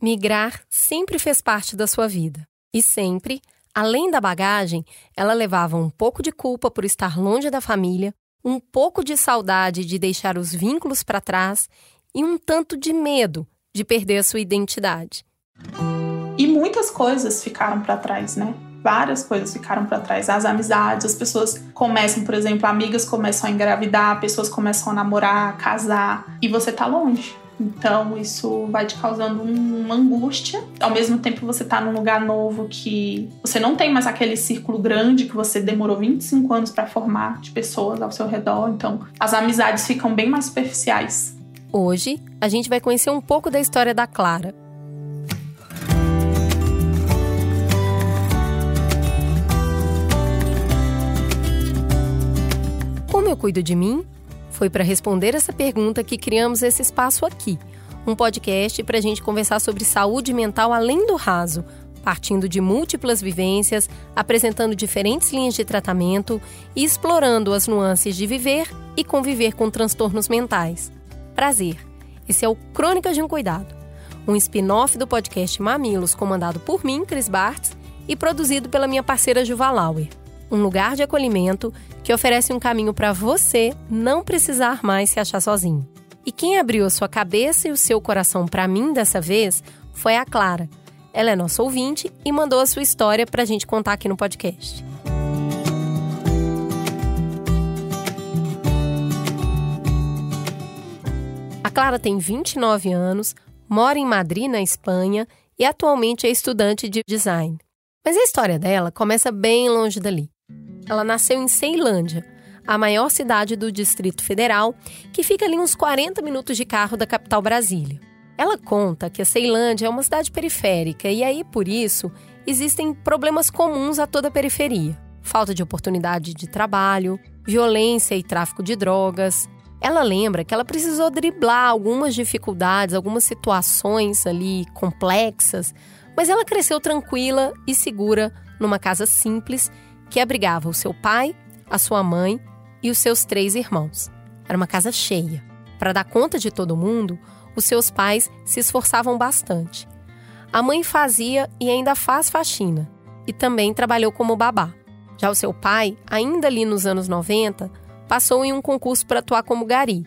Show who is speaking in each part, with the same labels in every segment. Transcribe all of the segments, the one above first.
Speaker 1: Migrar sempre fez parte da sua vida. E sempre, além da bagagem, ela levava um pouco de culpa por estar longe da família, um pouco de saudade de deixar os vínculos para trás e um tanto de medo de perder a sua identidade.
Speaker 2: E muitas coisas ficaram para trás, né? Várias coisas ficaram para trás. As amizades, as pessoas começam, por exemplo, amigas começam a engravidar, pessoas começam a namorar, a casar, e você tá longe. Então isso vai te causando uma angústia. Ao mesmo tempo você tá num lugar novo que você não tem mais aquele círculo grande que você demorou 25 anos para formar de pessoas ao seu redor. Então as amizades ficam bem mais superficiais.
Speaker 1: Hoje a gente vai conhecer um pouco da história da Clara. Como eu cuido de mim? Foi para responder essa pergunta que criamos esse espaço aqui, um podcast para a gente conversar sobre saúde mental além do raso, partindo de múltiplas vivências, apresentando diferentes linhas de tratamento e explorando as nuances de viver e conviver com transtornos mentais. Prazer! Esse é o Crônicas de um Cuidado, um spin-off do podcast Mamilos, comandado por mim, Cris Bartz, e produzido pela minha parceira Juva Lauer um lugar de acolhimento que oferece um caminho para você não precisar mais se achar sozinho. E quem abriu a sua cabeça e o seu coração para mim dessa vez foi a Clara. Ela é nossa ouvinte e mandou a sua história para a gente contar aqui no podcast. A Clara tem 29 anos, mora em Madrid, na Espanha, e atualmente é estudante de design. Mas a história dela começa bem longe dali. Ela nasceu em Ceilândia, a maior cidade do Distrito Federal, que fica ali uns 40 minutos de carro da capital Brasília. Ela conta que a Ceilândia é uma cidade periférica e aí, por isso, existem problemas comuns a toda a periferia: falta de oportunidade de trabalho, violência e tráfico de drogas. Ela lembra que ela precisou driblar algumas dificuldades, algumas situações ali complexas, mas ela cresceu tranquila e segura numa casa simples que abrigava o seu pai, a sua mãe e os seus três irmãos. Era uma casa cheia. Para dar conta de todo mundo, os seus pais se esforçavam bastante. A mãe fazia e ainda faz faxina, e também trabalhou como babá. Já o seu pai, ainda ali nos anos 90, passou em um concurso para atuar como gari.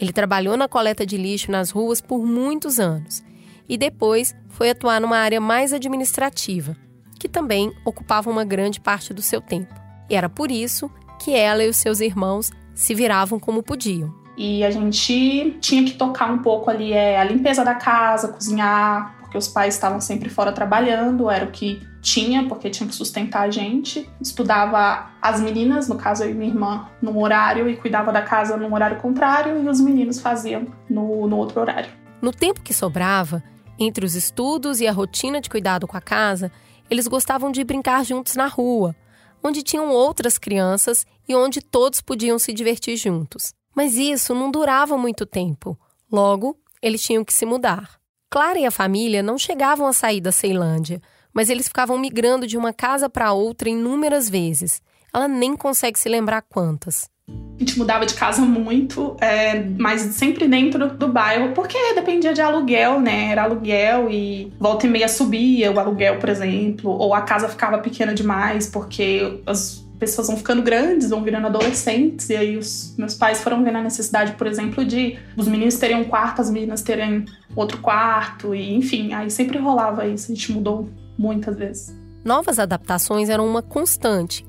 Speaker 1: Ele trabalhou na coleta de lixo nas ruas por muitos anos e depois foi atuar numa área mais administrativa, que também ocupava uma grande parte do seu tempo. E era por isso que ela e os seus irmãos se viravam como podiam.
Speaker 2: E a gente tinha que tocar um pouco ali é, a limpeza da casa, cozinhar, porque os pais estavam sempre fora trabalhando, era o que tinha, porque tinha que sustentar a gente. Estudava as meninas, no caso eu e minha irmã, num horário e cuidava da casa num horário contrário, e os meninos faziam no, no outro horário.
Speaker 1: No tempo que sobrava, entre os estudos e a rotina de cuidado com a casa, eles gostavam de brincar juntos na rua, onde tinham outras crianças e onde todos podiam se divertir juntos. Mas isso não durava muito tempo. Logo, eles tinham que se mudar. Clara e a família não chegavam a sair da Ceilândia, mas eles ficavam migrando de uma casa para outra inúmeras vezes. Ela nem consegue se lembrar quantas.
Speaker 2: A gente mudava de casa muito, é, mas sempre dentro do bairro, porque dependia de aluguel, né? Era aluguel e volta e meia subia o aluguel, por exemplo, ou a casa ficava pequena demais, porque as pessoas vão ficando grandes, vão virando adolescentes, e aí os meus pais foram vendo a necessidade, por exemplo, de os meninos terem um quarto, as meninas terem outro quarto, e enfim, aí sempre rolava isso, a gente mudou muitas vezes.
Speaker 1: Novas adaptações eram uma constante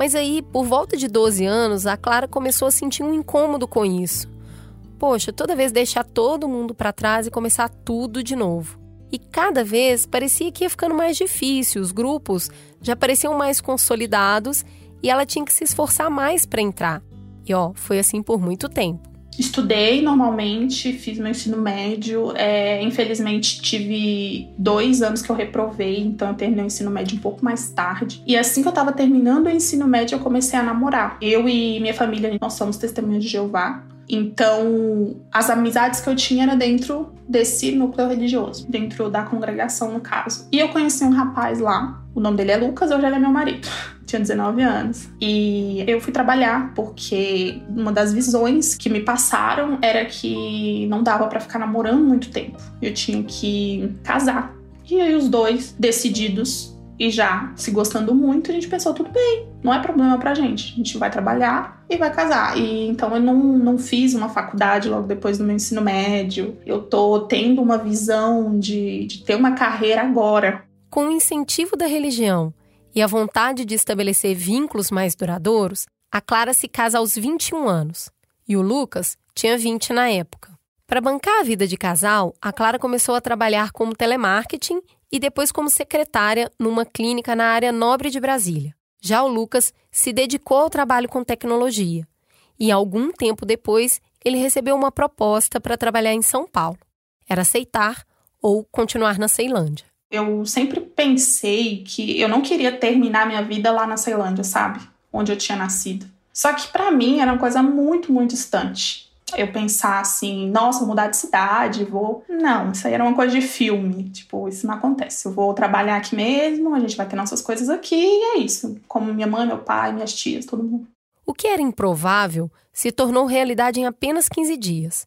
Speaker 1: mas aí, por volta de 12 anos, a Clara começou a sentir um incômodo com isso. Poxa, toda vez deixar todo mundo para trás e começar tudo de novo. E cada vez parecia que ia ficando mais difícil, os grupos já pareciam mais consolidados e ela tinha que se esforçar mais para entrar. E ó, foi assim por muito tempo.
Speaker 2: Estudei normalmente, fiz meu ensino médio. É, infelizmente, tive dois anos que eu reprovei, então eu terminei o ensino médio um pouco mais tarde. E assim que eu tava terminando o ensino médio, eu comecei a namorar. Eu e minha família, nós somos testemunhas de Jeová. Então, as amizades que eu tinha era dentro desse núcleo religioso, dentro da congregação, no caso. E eu conheci um rapaz lá, o nome dele é Lucas, hoje ele é meu marido. Tinha 19 anos. E eu fui trabalhar porque uma das visões que me passaram era que não dava para ficar namorando muito tempo. Eu tinha que casar. E aí os dois decididos e já se gostando muito, a gente pensou, tudo bem, não é problema pra gente. A gente vai trabalhar e vai casar. E então eu não, não fiz uma faculdade logo depois do meu ensino médio. Eu tô tendo uma visão de, de ter uma carreira agora.
Speaker 1: Com o incentivo da religião e a vontade de estabelecer vínculos mais duradouros, a Clara se casa aos 21 anos e o Lucas tinha 20 na época. Para bancar a vida de casal, a Clara começou a trabalhar como telemarketing e depois como secretária numa clínica na área nobre de Brasília. Já o Lucas se dedicou ao trabalho com tecnologia e, algum tempo depois, ele recebeu uma proposta para trabalhar em São Paulo. Era aceitar ou continuar na Ceilândia.
Speaker 2: Eu sempre pensei que eu não queria terminar minha vida lá na Ceilândia, sabe? Onde eu tinha nascido. Só que para mim era uma coisa muito, muito distante eu pensar assim, nossa, vou mudar de cidade, vou. Não, isso aí era uma coisa de filme. Tipo, isso não acontece. Eu vou trabalhar aqui mesmo, a gente vai ter nossas coisas aqui e é isso. Como minha mãe, meu pai, minhas tias, todo mundo.
Speaker 1: O que era improvável se tornou realidade em apenas 15 dias.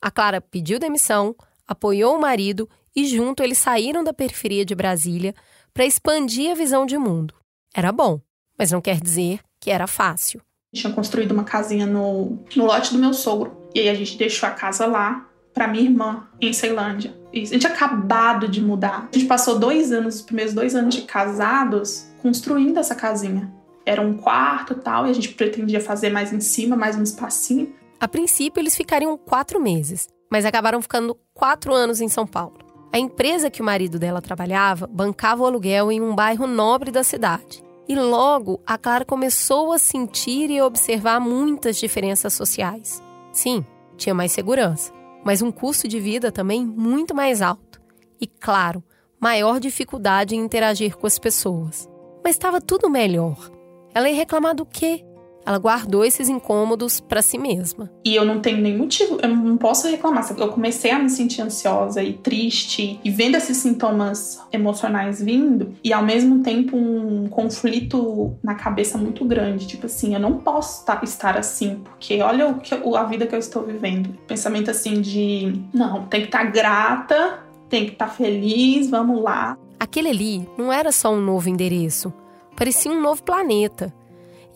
Speaker 1: A Clara pediu demissão, apoiou o marido e junto eles saíram da periferia de Brasília para expandir a visão de mundo. Era bom, mas não quer dizer que era fácil
Speaker 2: tinha construído uma casinha no, no lote do meu sogro. E aí a gente deixou a casa lá para minha irmã em Ceilândia. E a gente acabado de mudar. A gente passou dois anos, os primeiros dois anos de casados, construindo essa casinha. Era um quarto tal, e a gente pretendia fazer mais em cima, mais um espacinho.
Speaker 1: A princípio, eles ficariam quatro meses, mas acabaram ficando quatro anos em São Paulo. A empresa que o marido dela trabalhava bancava o aluguel em um bairro nobre da cidade. E logo a Clara começou a sentir e observar muitas diferenças sociais. Sim, tinha mais segurança, mas um custo de vida também muito mais alto. E, claro, maior dificuldade em interagir com as pessoas. Mas estava tudo melhor. Ela ia reclamar do quê? Ela guardou esses incômodos para si mesma.
Speaker 2: E eu não tenho nem motivo, eu não posso reclamar. Eu comecei a me sentir ansiosa e triste e vendo esses sintomas emocionais vindo e ao mesmo tempo um conflito na cabeça muito grande, tipo assim, eu não posso estar assim, porque olha o que, a vida que eu estou vivendo. Pensamento assim de, não, tem que estar grata, tem que estar feliz, vamos lá.
Speaker 1: Aquele ali não era só um novo endereço, parecia um novo planeta.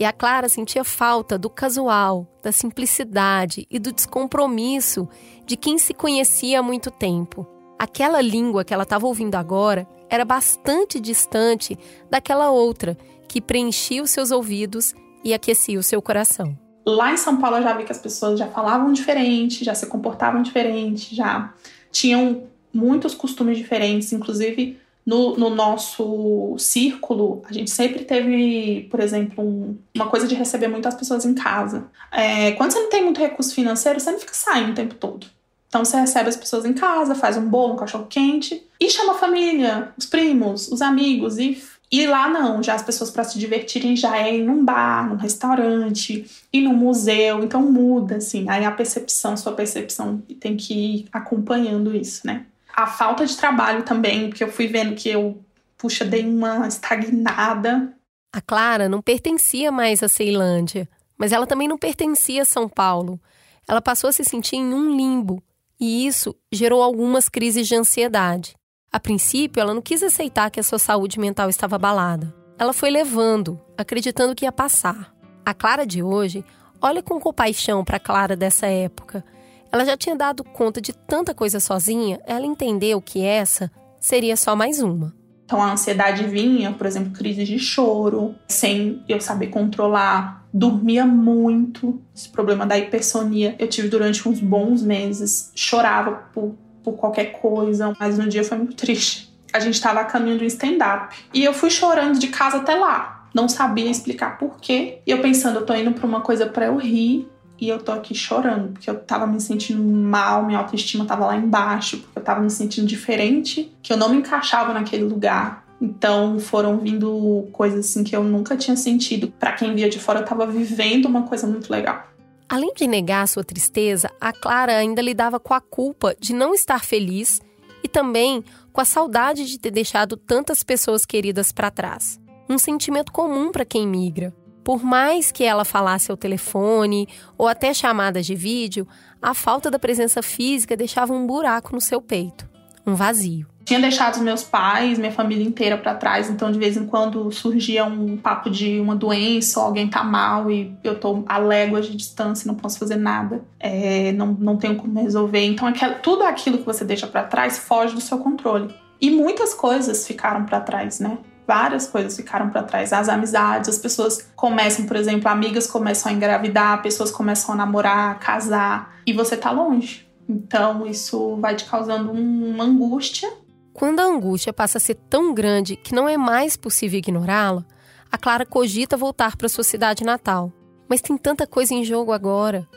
Speaker 1: E a Clara sentia falta do casual, da simplicidade e do descompromisso de quem se conhecia há muito tempo. Aquela língua que ela estava ouvindo agora era bastante distante daquela outra que preenchia os seus ouvidos e aquecia o seu coração.
Speaker 2: Lá em São Paulo eu já vi que as pessoas já falavam diferente, já se comportavam diferente, já tinham muitos costumes diferentes, inclusive no, no, nosso círculo, a gente sempre teve, por exemplo, um, uma coisa de receber muitas pessoas em casa. É, quando você não tem muito recurso financeiro, você não fica saindo o tempo todo. Então você recebe as pessoas em casa, faz um bolo, um cachorro quente e chama a família, os primos, os amigos e e lá não, já as pessoas para se divertirem já é em um bar, num restaurante, e num museu, então muda assim. Aí a percepção, sua percepção tem que ir acompanhando isso, né? A falta de trabalho também, porque eu fui vendo que eu, puxa, dei uma estagnada.
Speaker 1: A Clara não pertencia mais à Ceilândia, mas ela também não pertencia a São Paulo. Ela passou a se sentir em um limbo, e isso gerou algumas crises de ansiedade. A princípio, ela não quis aceitar que a sua saúde mental estava abalada. Ela foi levando, acreditando que ia passar. A Clara de hoje olha com compaixão para a Clara dessa época ela já tinha dado conta de tanta coisa sozinha, ela entendeu que essa seria só mais uma.
Speaker 2: Então a ansiedade vinha, por exemplo, crise de choro, sem eu saber controlar. Dormia muito. Esse problema da hipersonia eu tive durante uns bons meses. Chorava por, por qualquer coisa, mas no dia foi muito triste. A gente estava a caminho do stand-up. E eu fui chorando de casa até lá. Não sabia explicar por quê. E eu pensando, eu tô indo pra uma coisa para eu rir e eu tô aqui chorando, porque eu tava me sentindo mal, minha autoestima tava lá embaixo, porque eu tava me sentindo diferente, que eu não me encaixava naquele lugar. Então foram vindo coisas assim que eu nunca tinha sentido. Para quem via de fora, eu tava vivendo uma coisa muito legal.
Speaker 1: Além de negar sua tristeza, a Clara ainda lidava com a culpa de não estar feliz e também com a saudade de ter deixado tantas pessoas queridas para trás. um sentimento comum para quem migra. Por mais que ela falasse ao telefone ou até chamadas de vídeo, a falta da presença física deixava um buraco no seu peito, um vazio.
Speaker 2: Tinha deixado os meus pais, minha família inteira para trás, então de vez em quando surgia um papo de uma doença ou alguém tá mal e eu tô a léguas de distância, não posso fazer nada, é, não, não tenho como resolver. Então aquela, tudo aquilo que você deixa para trás foge do seu controle. E muitas coisas ficaram para trás, né? Várias coisas ficaram para trás. As amizades, as pessoas começam, por exemplo, amigas começam a engravidar, pessoas começam a namorar, a casar, e você tá longe. Então isso vai te causando uma angústia.
Speaker 1: Quando a angústia passa a ser tão grande que não é mais possível ignorá-la, a Clara cogita voltar para sua cidade natal. Mas tem tanta coisa em jogo agora: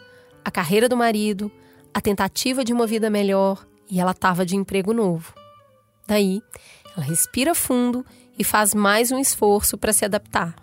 Speaker 1: a carreira do marido, a tentativa de uma vida melhor, e ela estava de emprego novo. Daí, ela respira fundo e faz mais um esforço para se adaptar.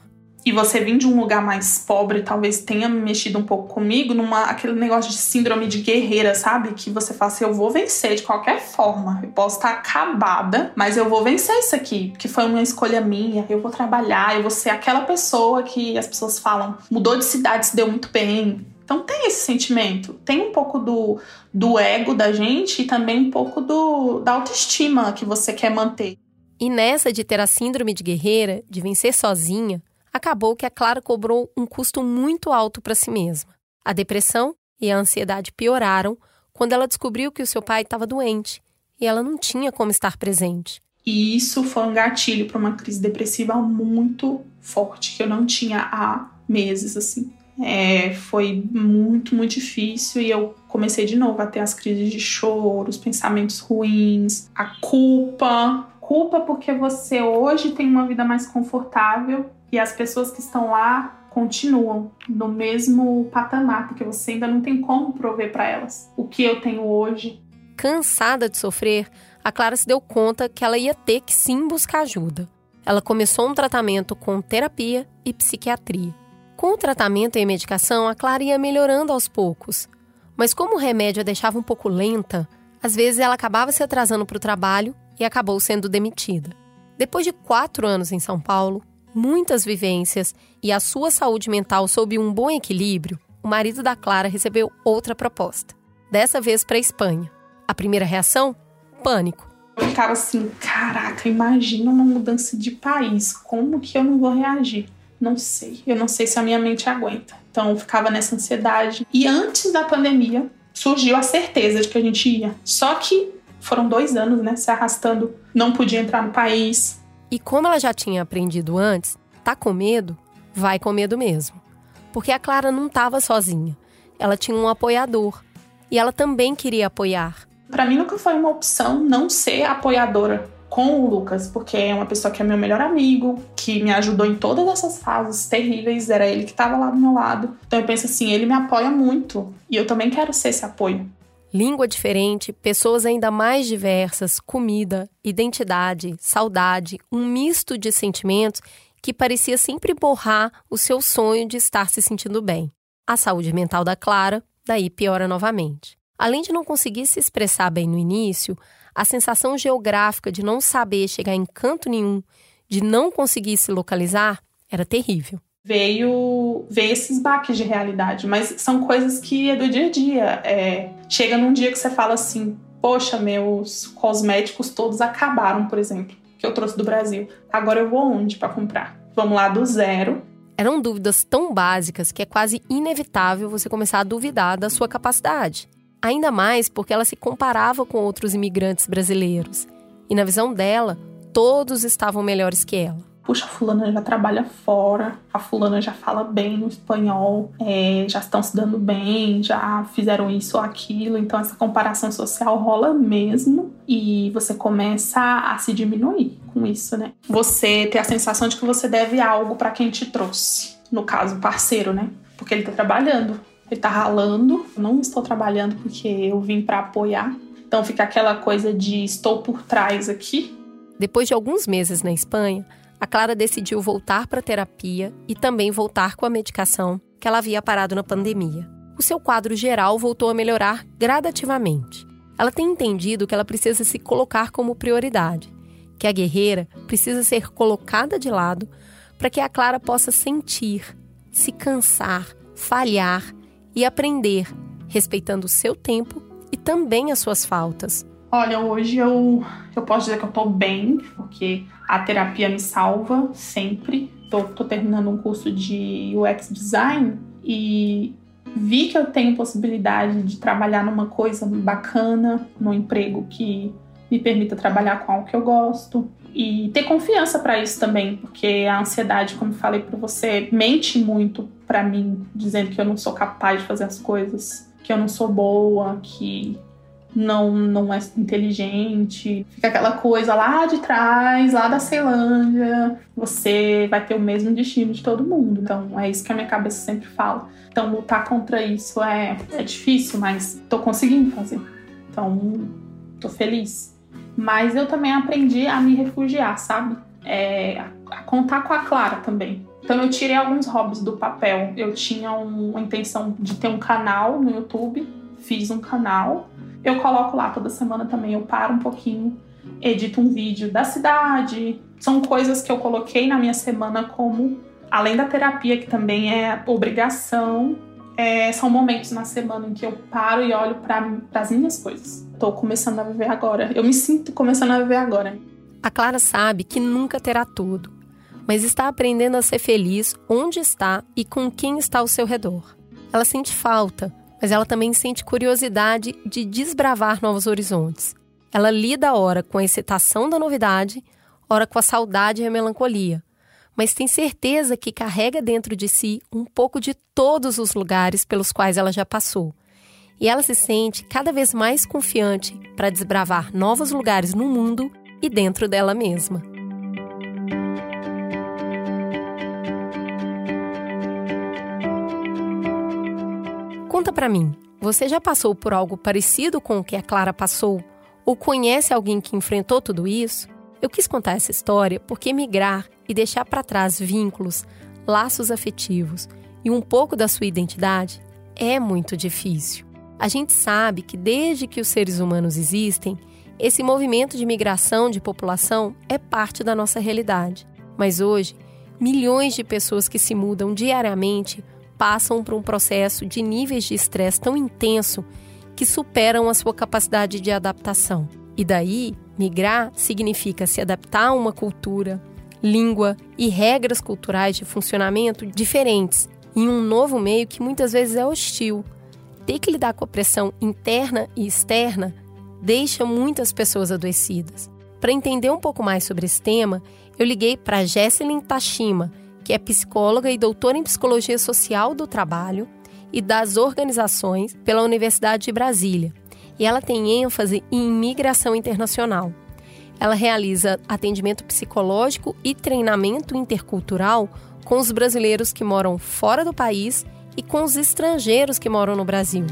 Speaker 2: E você vir de um lugar mais pobre, talvez tenha mexido um pouco comigo, numa aquele negócio de síndrome de guerreira, sabe? Que você fala assim: eu vou vencer de qualquer forma. Eu posso estar acabada, mas eu vou vencer isso aqui, porque foi uma escolha minha. Eu vou trabalhar, eu vou ser aquela pessoa que as pessoas falam, mudou de cidade, se deu muito bem. Então tem esse sentimento, tem um pouco do, do ego da gente e também um pouco do, da autoestima que você quer manter.
Speaker 1: E nessa de ter a síndrome de guerreira, de vencer sozinha, acabou que a Clara cobrou um custo muito alto para si mesma. A depressão e a ansiedade pioraram quando ela descobriu que o seu pai estava doente e ela não tinha como estar presente.
Speaker 2: E isso foi um gatilho para uma crise depressiva muito forte, que eu não tinha há meses, assim. É, foi muito, muito difícil e eu comecei de novo a ter as crises de choro, os pensamentos ruins, a culpa, culpa porque você hoje tem uma vida mais confortável e as pessoas que estão lá continuam no mesmo patamar, porque você ainda não tem como prover para elas o que eu tenho hoje.
Speaker 1: Cansada de sofrer, a Clara se deu conta que ela ia ter que sim buscar ajuda. Ela começou um tratamento com terapia e psiquiatria. Com o tratamento e medicação, a Clara ia melhorando aos poucos. Mas como o remédio a deixava um pouco lenta, às vezes ela acabava se atrasando para o trabalho e acabou sendo demitida. Depois de quatro anos em São Paulo, muitas vivências e a sua saúde mental sob um bom equilíbrio, o marido da Clara recebeu outra proposta. Dessa vez para a Espanha. A primeira reação? Pânico.
Speaker 2: Eu ficava assim, caraca, imagina uma mudança de país, como que eu não vou reagir? Não sei, eu não sei se a minha mente aguenta. Então eu ficava nessa ansiedade. E antes da pandemia, surgiu a certeza de que a gente ia. Só que foram dois anos, né, se arrastando, não podia entrar no país.
Speaker 1: E como ela já tinha aprendido antes, tá com medo, vai com medo mesmo. Porque a Clara não estava sozinha. Ela tinha um apoiador. E ela também queria apoiar.
Speaker 2: Para mim nunca foi uma opção não ser apoiadora com o Lucas, porque é uma pessoa que é meu melhor amigo, que me ajudou em todas essas fases terríveis, era ele que estava lá do meu lado. Então eu penso assim, ele me apoia muito e eu também quero ser esse apoio.
Speaker 1: Língua diferente, pessoas ainda mais diversas, comida, identidade, saudade, um misto de sentimentos que parecia sempre borrar o seu sonho de estar se sentindo bem. A saúde mental da Clara daí piora novamente. Além de não conseguir se expressar bem no início, a sensação geográfica de não saber chegar em canto nenhum, de não conseguir se localizar, era terrível
Speaker 2: veio ver esses baques de realidade, mas são coisas que é do dia a dia. É, chega num dia que você fala assim, poxa, meus cosméticos todos acabaram, por exemplo, que eu trouxe do Brasil. Agora eu vou onde para comprar? Vamos lá do zero.
Speaker 1: Eram dúvidas tão básicas que é quase inevitável você começar a duvidar da sua capacidade. Ainda mais porque ela se comparava com outros imigrantes brasileiros. E na visão dela, todos estavam melhores que ela
Speaker 2: puxa, a fulana já trabalha fora, a fulana já fala bem no espanhol, é, já estão se dando bem, já fizeram isso ou aquilo. Então essa comparação social rola mesmo e você começa a se diminuir com isso, né? Você ter a sensação de que você deve algo para quem te trouxe. No caso, parceiro, né? Porque ele tá trabalhando, ele tá ralando. Eu não estou trabalhando porque eu vim para apoiar. Então fica aquela coisa de estou por trás aqui.
Speaker 1: Depois de alguns meses na Espanha, a Clara decidiu voltar para a terapia e também voltar com a medicação que ela havia parado na pandemia. O seu quadro geral voltou a melhorar gradativamente. Ela tem entendido que ela precisa se colocar como prioridade, que a guerreira precisa ser colocada de lado para que a Clara possa sentir, se cansar, falhar e aprender, respeitando o seu tempo e também as suas faltas.
Speaker 2: Olha, hoje eu, eu posso dizer que eu tô bem, porque a terapia me salva sempre. Tô, tô terminando um curso de UX Design e vi que eu tenho possibilidade de trabalhar numa coisa bacana, num emprego que me permita trabalhar com algo que eu gosto e ter confiança para isso também, porque a ansiedade, como falei para você, mente muito para mim, dizendo que eu não sou capaz de fazer as coisas, que eu não sou boa, que não não é inteligente. Fica aquela coisa lá de trás, lá da Ceilândia, você vai ter o mesmo destino de todo mundo. Então é isso que a minha cabeça sempre fala. Então lutar contra isso é, é difícil, mas tô conseguindo fazer. Então tô feliz. Mas eu também aprendi a me refugiar, sabe? É, a contar com a Clara também. Então eu tirei alguns hobbies do papel. Eu tinha uma intenção de ter um canal no YouTube, fiz um canal. Eu coloco lá toda semana também, eu paro um pouquinho, edito um vídeo da cidade. São coisas que eu coloquei na minha semana como, além da terapia, que também é obrigação, é, são momentos na semana em que eu paro e olho para as minhas coisas. Tô começando a viver agora. Eu me sinto começando a viver agora.
Speaker 1: A Clara sabe que nunca terá tudo, mas está aprendendo a ser feliz onde está e com quem está ao seu redor. Ela sente falta, mas ela também sente curiosidade de desbravar novos horizontes. Ela lida ora com a excitação da novidade, ora com a saudade e a melancolia, mas tem certeza que carrega dentro de si um pouco de todos os lugares pelos quais ela já passou. E ela se sente cada vez mais confiante para desbravar novos lugares no mundo e dentro dela mesma. Para mim, você já passou por algo parecido com o que a Clara passou? Ou conhece alguém que enfrentou tudo isso? Eu quis contar essa história porque migrar e deixar para trás vínculos, laços afetivos e um pouco da sua identidade é muito difícil. A gente sabe que desde que os seres humanos existem, esse movimento de migração de população é parte da nossa realidade. Mas hoje, milhões de pessoas que se mudam diariamente passam por um processo de níveis de estresse tão intenso que superam a sua capacidade de adaptação. E daí, migrar significa se adaptar a uma cultura, língua e regras culturais de funcionamento diferentes em um novo meio que muitas vezes é hostil. Ter que lidar com a pressão interna e externa deixa muitas pessoas adoecidas. Para entender um pouco mais sobre esse tema, eu liguei para Jesselyn Tashima, que é psicóloga e doutora em psicologia social do trabalho e das organizações pela Universidade de Brasília. E ela tem ênfase em imigração internacional. Ela realiza atendimento psicológico e treinamento intercultural com os brasileiros que moram fora do país e com os estrangeiros que moram no Brasil.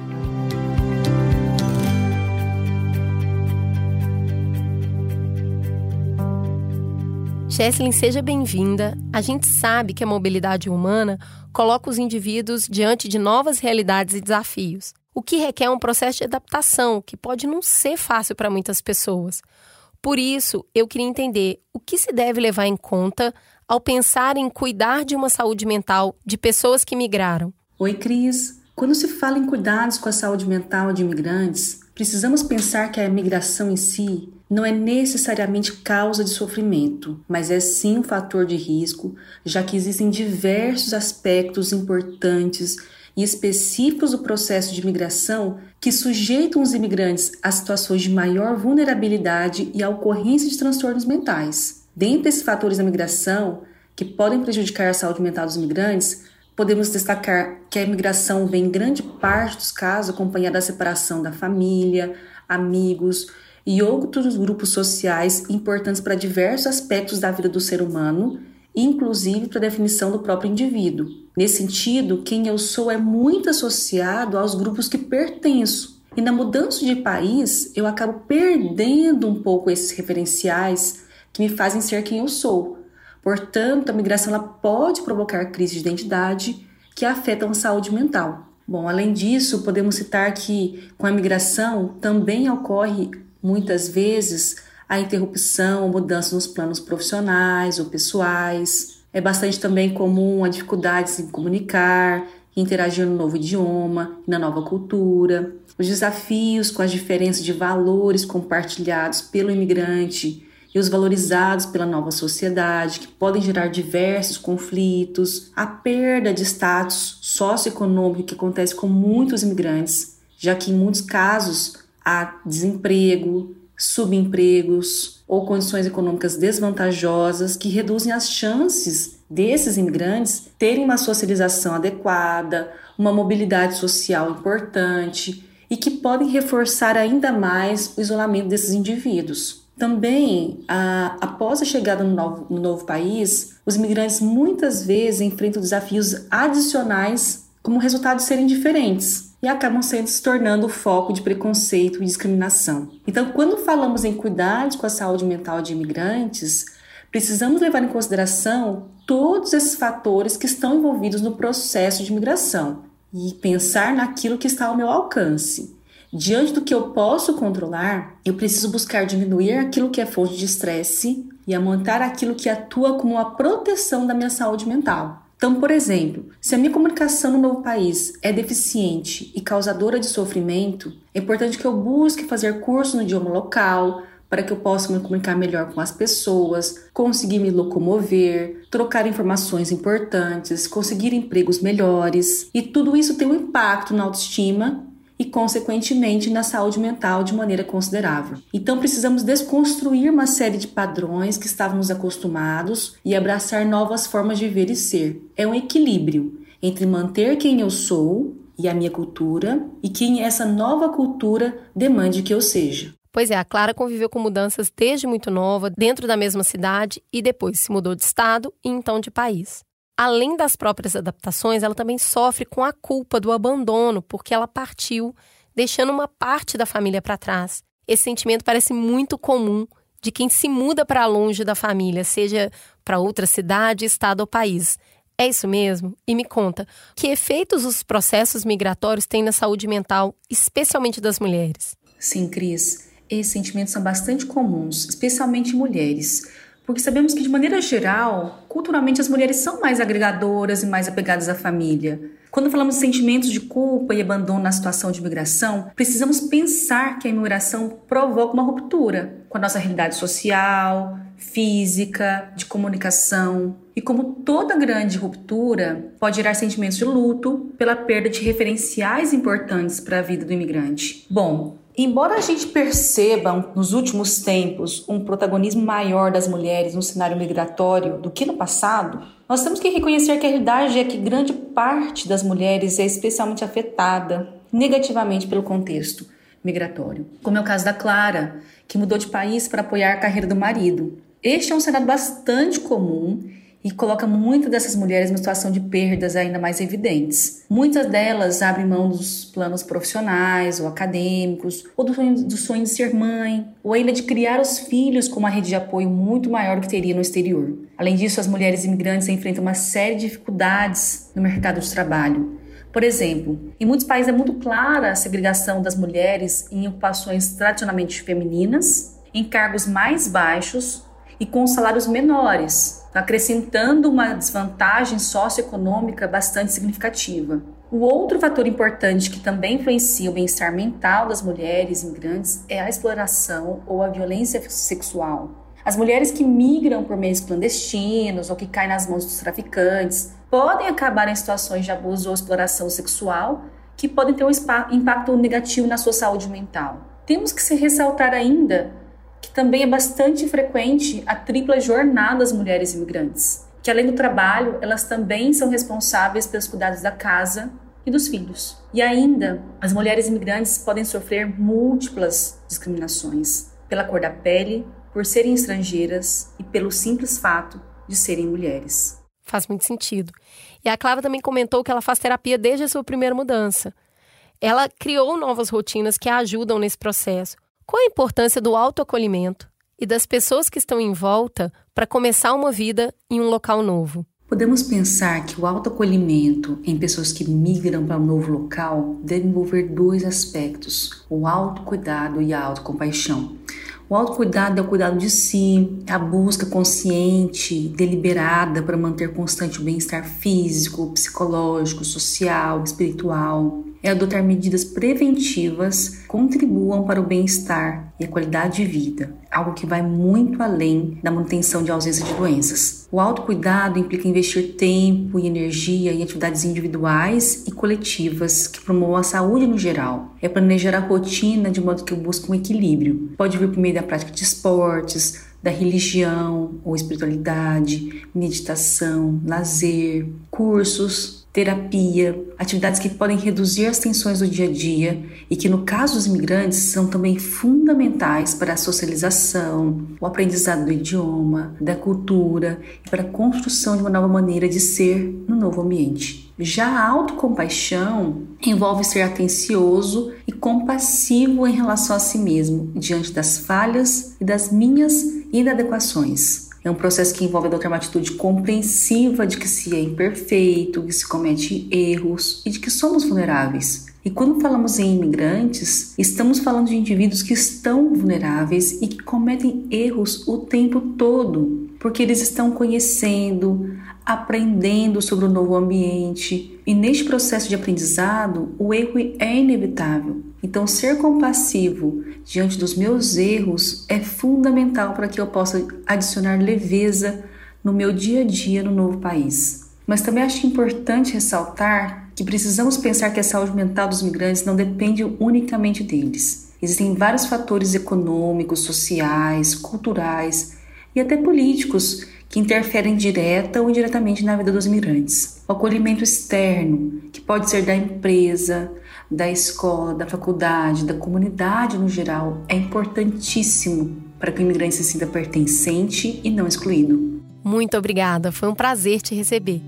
Speaker 1: Cheslin, seja bem-vinda. A gente sabe que a mobilidade humana coloca os indivíduos diante de novas realidades e desafios, o que requer um processo de adaptação que pode não ser fácil para muitas pessoas. Por isso, eu queria entender o que se deve levar em conta ao pensar em cuidar de uma saúde mental de pessoas que migraram.
Speaker 3: Oi, Cris. Quando se fala em cuidados com a saúde mental de imigrantes, precisamos pensar que a migração em si não é necessariamente causa de sofrimento, mas é sim um fator de risco, já que existem diversos aspectos importantes e específicos do processo de imigração que sujeitam os imigrantes a situações de maior vulnerabilidade e a ocorrência de transtornos mentais. Dentre esses fatores da migração que podem prejudicar a saúde mental dos imigrantes, podemos destacar que a imigração vem em grande parte dos casos acompanhada da separação da família, amigos e outros grupos sociais importantes para diversos aspectos da vida do ser humano, inclusive para a definição do próprio indivíduo. Nesse sentido, quem eu sou é muito associado aos grupos que pertenço. E na mudança de país, eu acabo perdendo um pouco esses referenciais que me fazem ser quem eu sou. Portanto, a migração ela pode provocar crise de identidade que afetam a saúde mental. Bom, além disso, podemos citar que com a migração também ocorre muitas vezes a interrupção ou mudança nos planos profissionais ou pessoais. É bastante também comum a dificuldades em comunicar, interagir no novo idioma, na nova cultura. Os desafios com as diferenças de valores compartilhados pelo imigrante e os valorizados pela nova sociedade, que podem gerar diversos conflitos, a perda de status socioeconômico que acontece com muitos imigrantes, já que em muitos casos há desemprego, subempregos ou condições econômicas desvantajosas que reduzem as chances desses imigrantes terem uma socialização adequada, uma mobilidade social importante e que podem reforçar ainda mais o isolamento desses indivíduos. Também, a, após a chegada no novo, no novo país, os imigrantes muitas vezes enfrentam desafios adicionais como resultado de serem diferentes e acabam sendo, se tornando foco de preconceito e discriminação. Então, quando falamos em cuidados com a saúde mental de imigrantes, precisamos levar em consideração todos esses fatores que estão envolvidos no processo de imigração e pensar naquilo que está ao meu alcance. Diante do que eu posso controlar, eu preciso buscar diminuir aquilo que é fonte de estresse e aumentar aquilo que atua como uma proteção da minha saúde mental. Então, por exemplo, se a minha comunicação no novo país é deficiente e causadora de sofrimento, é importante que eu busque fazer curso no idioma local para que eu possa me comunicar melhor com as pessoas, conseguir me locomover, trocar informações importantes, conseguir empregos melhores. E tudo isso tem um impacto na autoestima e, consequentemente, na saúde mental de maneira considerável. Então, precisamos desconstruir uma série de padrões que estávamos acostumados e abraçar novas formas de ver e ser. É um equilíbrio entre manter quem eu sou e a minha cultura e quem essa nova cultura demande que eu seja.
Speaker 1: Pois é, a Clara conviveu com mudanças desde muito nova, dentro da mesma cidade, e depois se mudou de estado e então de país além das próprias adaptações, ela também sofre com a culpa do abandono, porque ela partiu, deixando uma parte da família para trás. Esse sentimento parece muito comum de quem se muda para longe da família, seja para outra cidade, estado ou país. É isso mesmo? E me conta, que efeitos os processos migratórios têm na saúde mental, especialmente das mulheres?
Speaker 3: Sim, Cris. Esses sentimentos são bastante comuns, especialmente em mulheres porque sabemos que, de maneira geral, culturalmente as mulheres são mais agregadoras e mais apegadas à família. Quando falamos de sentimentos de culpa e abandono na situação de imigração, precisamos pensar que a imigração provoca uma ruptura com a nossa realidade social, física, de comunicação. E como toda grande ruptura, pode gerar sentimentos de luto pela perda de referenciais importantes para a vida do imigrante. Bom, Embora a gente perceba nos últimos tempos um protagonismo maior das mulheres no cenário migratório do que no passado, nós temos que reconhecer que a realidade é que grande parte das mulheres é especialmente afetada negativamente pelo contexto migratório, como é o caso da Clara, que mudou de país para apoiar a carreira do marido. Este é um cenário bastante comum e coloca muitas dessas mulheres numa situação de perdas ainda mais evidentes. Muitas delas abrem mão dos planos profissionais ou acadêmicos, ou do sonho, do sonho de ser mãe, ou ainda de criar os filhos com uma rede de apoio muito maior que teria no exterior. Além disso, as mulheres imigrantes enfrentam uma série de dificuldades no mercado de trabalho. Por exemplo, em muitos países é muito clara a segregação das mulheres em ocupações tradicionalmente femininas, em cargos mais baixos e com salários menores, acrescentando uma desvantagem socioeconômica bastante significativa. O outro fator importante que também influencia o bem-estar mental das mulheres imigrantes é a exploração ou a violência sexual. As mulheres que migram por meios clandestinos ou que caem nas mãos dos traficantes podem acabar em situações de abuso ou exploração sexual que podem ter um impacto negativo na sua saúde mental. Temos que se ressaltar ainda que também é bastante frequente a tripla jornada das mulheres imigrantes, que além do trabalho, elas também são responsáveis pelos cuidados da casa e dos filhos. E ainda, as mulheres imigrantes podem sofrer múltiplas discriminações pela cor da pele, por serem estrangeiras e pelo simples fato de serem mulheres.
Speaker 1: Faz muito sentido. E a Clara também comentou que ela faz terapia desde a sua primeira mudança. Ela criou novas rotinas que a ajudam nesse processo, qual a importância do autoacolhimento e das pessoas que estão em volta para começar uma vida em um local novo?
Speaker 3: Podemos pensar que o autoacolhimento em pessoas que migram para um novo local deve envolver dois aspectos: o autocuidado e a autocompaixão. O autocuidado é o cuidado de si, a busca consciente, deliberada para manter constante o bem-estar físico, psicológico, social, espiritual. É adotar medidas preventivas que contribuam para o bem-estar e a qualidade de vida, algo que vai muito além da manutenção de ausência de doenças. O autocuidado implica investir tempo e energia em atividades individuais e coletivas que promovam a saúde no geral. É planejar a rotina de modo que busque um equilíbrio. Pode vir por meio da prática de esportes, da religião ou espiritualidade, meditação, lazer, cursos, terapia, atividades que podem reduzir as tensões do dia a dia e que, no caso dos imigrantes, são também fundamentais para a socialização, o aprendizado do idioma, da cultura e para a construção de uma nova maneira de ser no novo ambiente. Já a autocompaixão envolve ser atencioso e compassivo em relação a si mesmo, diante das falhas e das minhas inadequações. É um processo que envolve adotar uma atitude compreensiva de que se é imperfeito, que se comete erros e de que somos vulneráveis. E quando falamos em imigrantes, estamos falando de indivíduos que estão vulneráveis e que cometem erros o tempo todo, porque eles estão conhecendo, aprendendo sobre o novo ambiente. E neste processo de aprendizado, o erro é inevitável. Então, ser compassivo diante dos meus erros é fundamental para que eu possa adicionar leveza no meu dia a dia no novo país. Mas também acho importante ressaltar que precisamos pensar que a saúde mental dos migrantes não depende unicamente deles. Existem vários fatores econômicos, sociais, culturais e até políticos que interferem direta ou indiretamente na vida dos imigrantes. O acolhimento externo, que pode ser da empresa, da escola, da faculdade, da comunidade no geral, é importantíssimo para que o imigrante se sinta pertencente e não excluído.
Speaker 1: Muito obrigada, foi um prazer te receber.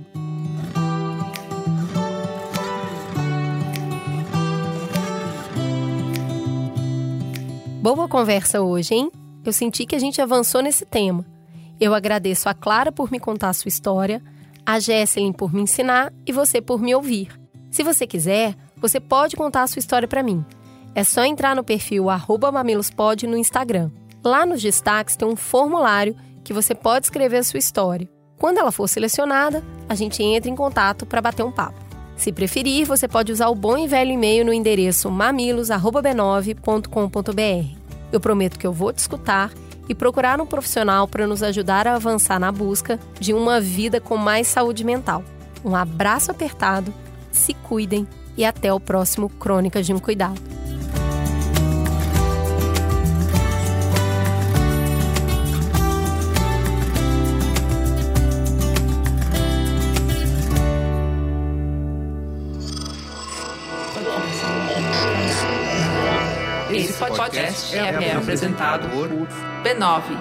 Speaker 1: Boa conversa hoje, hein? Eu senti que a gente avançou nesse tema. Eu agradeço a Clara por me contar a sua história, a Jesselyn por me ensinar e você por me ouvir. Se você quiser, você pode contar a sua história para mim. É só entrar no perfil mamilospod no Instagram. Lá nos destaques tem um formulário que você pode escrever a sua história. Quando ela for selecionada, a gente entra em contato para bater um papo. Se preferir, você pode usar o bom e velho e-mail no endereço mamilos@b9.com.br. Eu prometo que eu vou te escutar e procurar um profissional para nos ajudar a avançar na busca de uma vida com mais saúde mental. Um abraço apertado, se cuidem e até o próximo Crônicas de um Cuidado.
Speaker 4: Esse podcast é, é apresentado por b9.com.br.